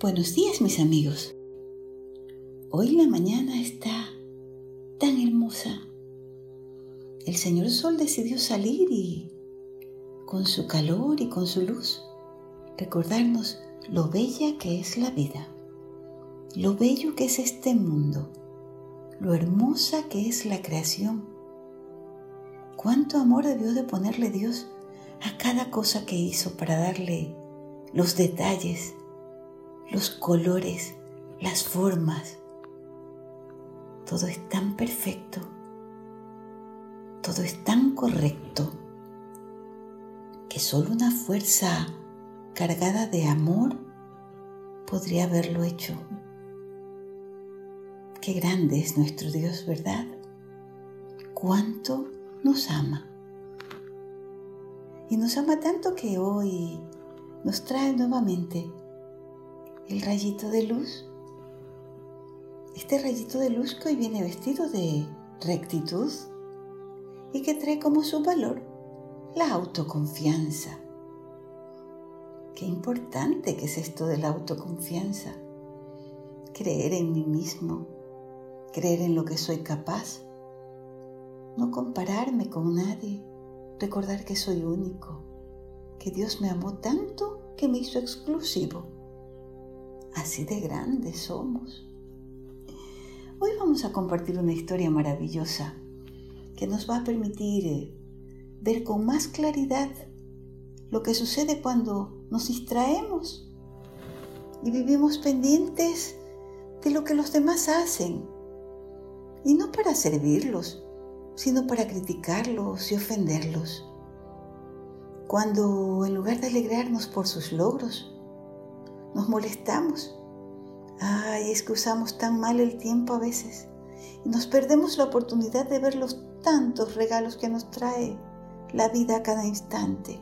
Buenos días mis amigos. Hoy la mañana está tan hermosa. El Señor Sol decidió salir y con su calor y con su luz recordarnos lo bella que es la vida, lo bello que es este mundo, lo hermosa que es la creación. Cuánto amor debió de ponerle Dios a cada cosa que hizo para darle los detalles, los colores, las formas. Todo es tan perfecto, todo es tan correcto, que solo una fuerza cargada de amor podría haberlo hecho. Qué grande es nuestro Dios, ¿verdad? Cuánto nos ama. Y nos ama tanto que hoy nos trae nuevamente el rayito de luz. Este rayito de luz que hoy viene vestido de rectitud y que trae como su valor la autoconfianza. Qué importante que es esto de la autoconfianza. Creer en mí mismo, creer en lo que soy capaz, no compararme con nadie, recordar que soy único, que Dios me amó tanto que me hizo exclusivo. Así de grandes somos. Hoy vamos a compartir una historia maravillosa que nos va a permitir eh, ver con más claridad lo que sucede cuando nos distraemos y vivimos pendientes de lo que los demás hacen. Y no para servirlos, sino para criticarlos y ofenderlos. Cuando en lugar de alegrarnos por sus logros, nos molestamos. Ay, es que usamos tan mal el tiempo a veces y nos perdemos la oportunidad de ver los tantos regalos que nos trae la vida a cada instante.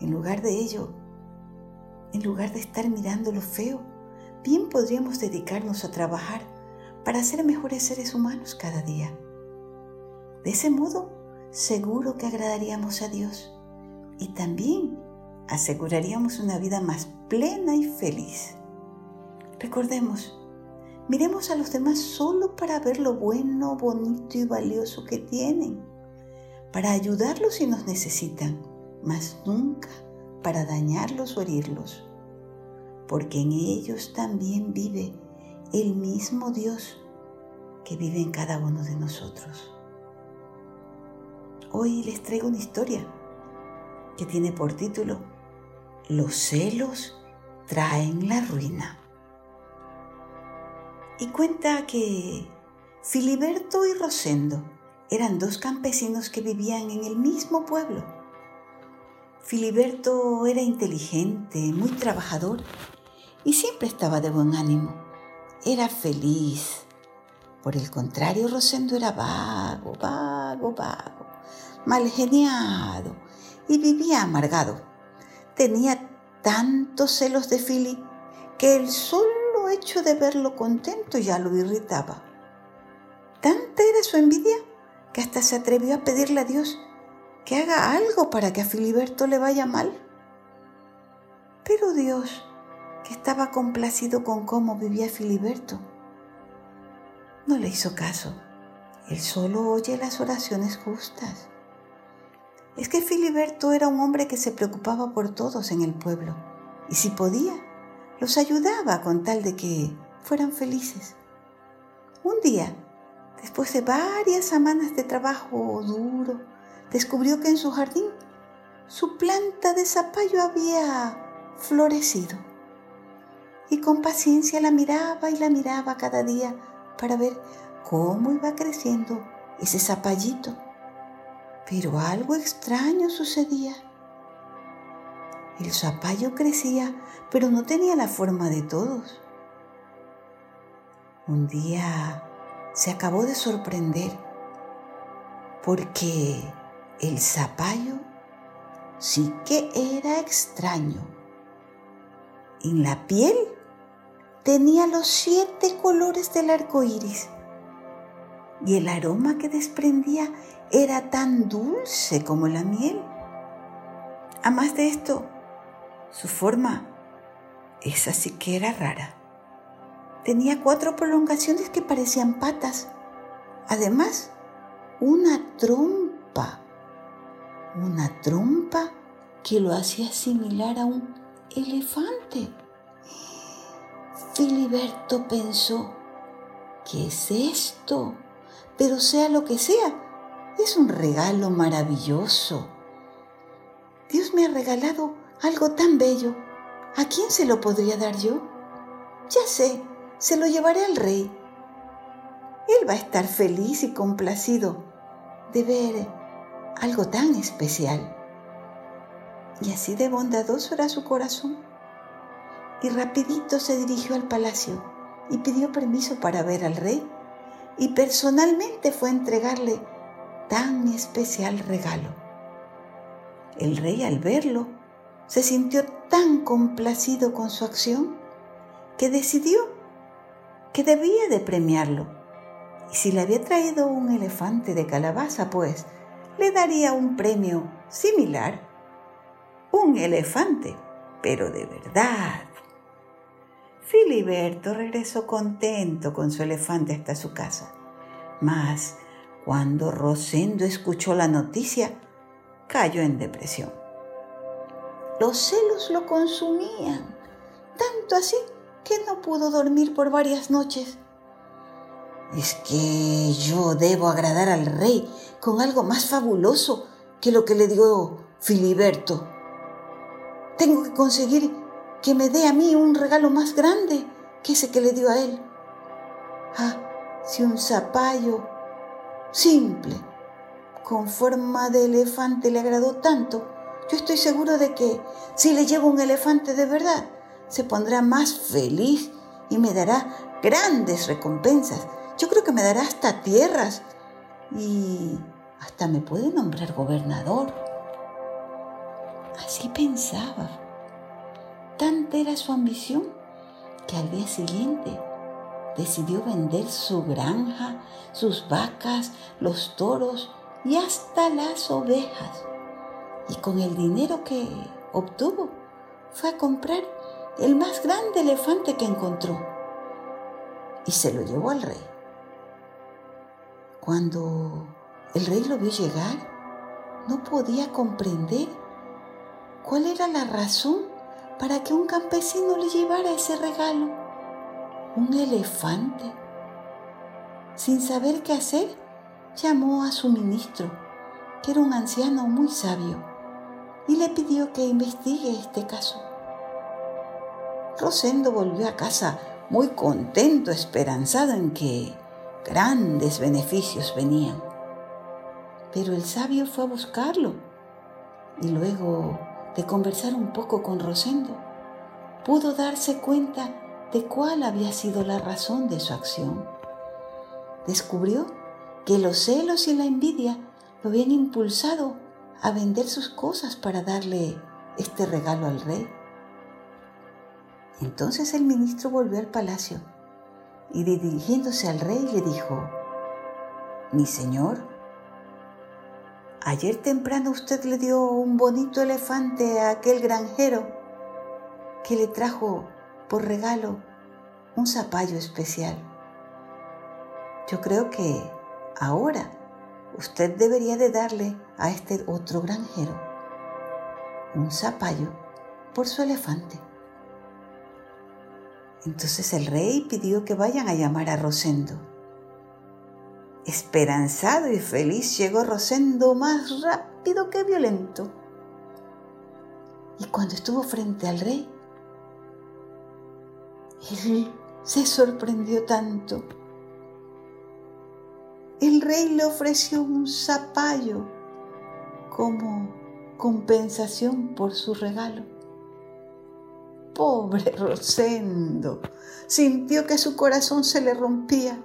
En lugar de ello, en lugar de estar mirando lo feo, bien podríamos dedicarnos a trabajar para ser mejores seres humanos cada día. De ese modo, seguro que agradaríamos a Dios y también aseguraríamos una vida más plena y feliz. Recordemos, miremos a los demás solo para ver lo bueno, bonito y valioso que tienen, para ayudarlos si nos necesitan, mas nunca para dañarlos o herirlos, porque en ellos también vive el mismo Dios que vive en cada uno de nosotros. Hoy les traigo una historia que tiene por título Los celos traen la ruina. Y cuenta que Filiberto y Rosendo eran dos campesinos que vivían en el mismo pueblo. Filiberto era inteligente, muy trabajador y siempre estaba de buen ánimo. Era feliz. Por el contrario, Rosendo era vago, vago, vago, mal geniado y vivía amargado. Tenía tantos celos de Philly que el solo hecho de verlo contento ya lo irritaba. Tanta era su envidia que hasta se atrevió a pedirle a Dios que haga algo para que a Filiberto le vaya mal. Pero Dios, que estaba complacido con cómo vivía Filiberto, no le hizo caso. Él solo oye las oraciones justas. Es que Filiberto era un hombre que se preocupaba por todos en el pueblo y si podía, los ayudaba con tal de que fueran felices. Un día, después de varias semanas de trabajo duro, descubrió que en su jardín su planta de zapallo había florecido. Y con paciencia la miraba y la miraba cada día para ver cómo iba creciendo ese zapallito pero algo extraño sucedía. El zapallo crecía, pero no tenía la forma de todos. Un día se acabó de sorprender porque el zapallo sí que era extraño. En la piel tenía los siete colores del arco iris y el aroma que desprendía era tan dulce como la miel. A más de esto, su forma esa sí que era rara. Tenía cuatro prolongaciones que parecían patas. Además, una trompa. Una trompa que lo hacía similar a un elefante. Filiberto pensó, ¿qué es esto? Pero sea lo que sea, es un regalo maravilloso. Dios me ha regalado algo tan bello. ¿A quién se lo podría dar yo? Ya sé, se lo llevaré al rey. Él va a estar feliz y complacido de ver algo tan especial. Y así de bondadoso era su corazón. Y rapidito se dirigió al palacio y pidió permiso para ver al rey y personalmente fue a entregarle tan especial regalo. El rey al verlo se sintió tan complacido con su acción que decidió que debía de premiarlo. Y si le había traído un elefante de calabaza, pues le daría un premio similar un elefante, pero de verdad. Filiberto regresó contento con su elefante hasta su casa. Mas, cuando Rosendo escuchó la noticia, cayó en depresión. Los celos lo consumían, tanto así que no pudo dormir por varias noches. Es que yo debo agradar al rey con algo más fabuloso que lo que le dio Filiberto, tengo que conseguir que me dé a mí un regalo más grande que ese que le dio a él. Ah, si un zapallo simple, con forma de elefante le agradó tanto, yo estoy seguro de que si le llevo un elefante de verdad, se pondrá más feliz y me dará grandes recompensas. Yo creo que me dará hasta tierras y hasta me puede nombrar gobernador. Así pensaba. Tanta era su ambición que al día siguiente decidió vender su granja, sus vacas, los toros y hasta las ovejas. Y con el dinero que obtuvo fue a comprar el más grande elefante que encontró y se lo llevó al rey. Cuando el rey lo vio llegar, no podía comprender ¿Cuál era la razón para que un campesino le llevara ese regalo? Un elefante. Sin saber qué hacer, llamó a su ministro, que era un anciano muy sabio, y le pidió que investigue este caso. Rosendo volvió a casa muy contento, esperanzado en que grandes beneficios venían. Pero el sabio fue a buscarlo y luego de conversar un poco con Rosendo, pudo darse cuenta de cuál había sido la razón de su acción. Descubrió que los celos y la envidia lo habían impulsado a vender sus cosas para darle este regalo al rey. Entonces el ministro volvió al palacio y dirigiéndose al rey le dijo, Mi señor, Ayer temprano usted le dio un bonito elefante a aquel granjero que le trajo por regalo un zapallo especial. Yo creo que ahora usted debería de darle a este otro granjero un zapallo por su elefante. Entonces el rey pidió que vayan a llamar a Rosendo Esperanzado y feliz llegó Rosendo más rápido que violento. Y cuando estuvo frente al rey, él se sorprendió tanto. El rey le ofreció un zapallo como compensación por su regalo. Pobre Rosendo, sintió que su corazón se le rompía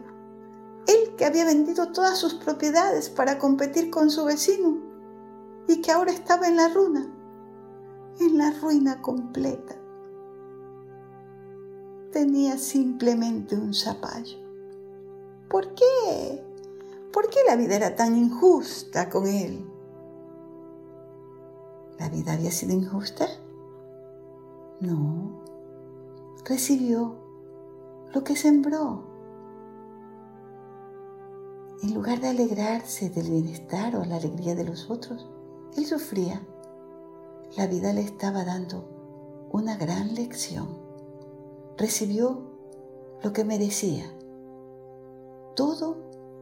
él que había vendido todas sus propiedades para competir con su vecino y que ahora estaba en la ruina, en la ruina completa. Tenía simplemente un zapallo. ¿Por qué? ¿Por qué la vida era tan injusta con él? ¿La vida había sido injusta? No, recibió lo que sembró. En lugar de alegrarse del bienestar o la alegría de los otros, él sufría. La vida le estaba dando una gran lección. Recibió lo que merecía. Todo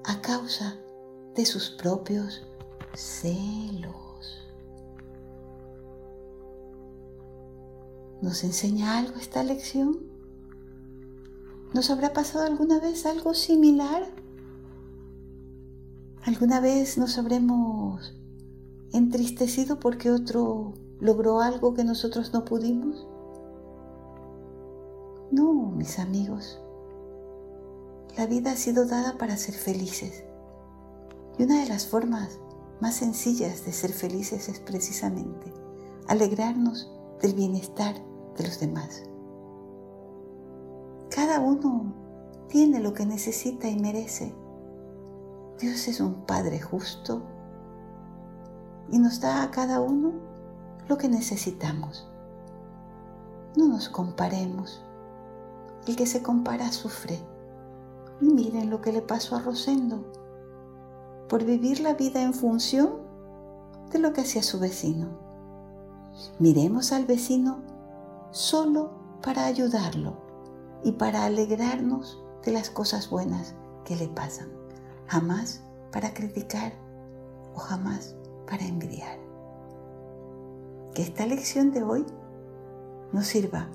a causa de sus propios celos. ¿Nos enseña algo esta lección? ¿Nos habrá pasado alguna vez algo similar? ¿Alguna vez nos habremos entristecido porque otro logró algo que nosotros no pudimos? No, mis amigos. La vida ha sido dada para ser felices. Y una de las formas más sencillas de ser felices es precisamente alegrarnos del bienestar de los demás. Cada uno tiene lo que necesita y merece. Dios es un Padre justo y nos da a cada uno lo que necesitamos. No nos comparemos. El que se compara sufre. Y miren lo que le pasó a Rosendo por vivir la vida en función de lo que hacía su vecino. Miremos al vecino solo para ayudarlo y para alegrarnos de las cosas buenas que le pasan, jamás para criticar o jamás para envidiar. Que esta lección de hoy nos sirva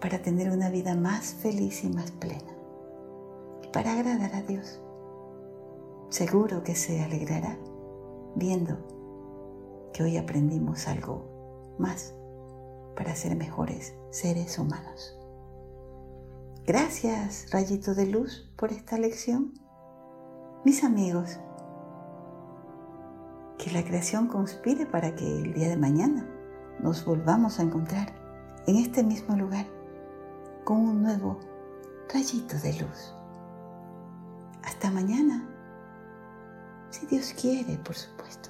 para tener una vida más feliz y más plena para agradar a Dios. Seguro que se alegrará viendo que hoy aprendimos algo más para ser mejores seres humanos. Gracias, rayito de luz, por esta lección. Mis amigos, que la creación conspire para que el día de mañana nos volvamos a encontrar en este mismo lugar con un nuevo rayito de luz. Hasta mañana, si Dios quiere, por supuesto.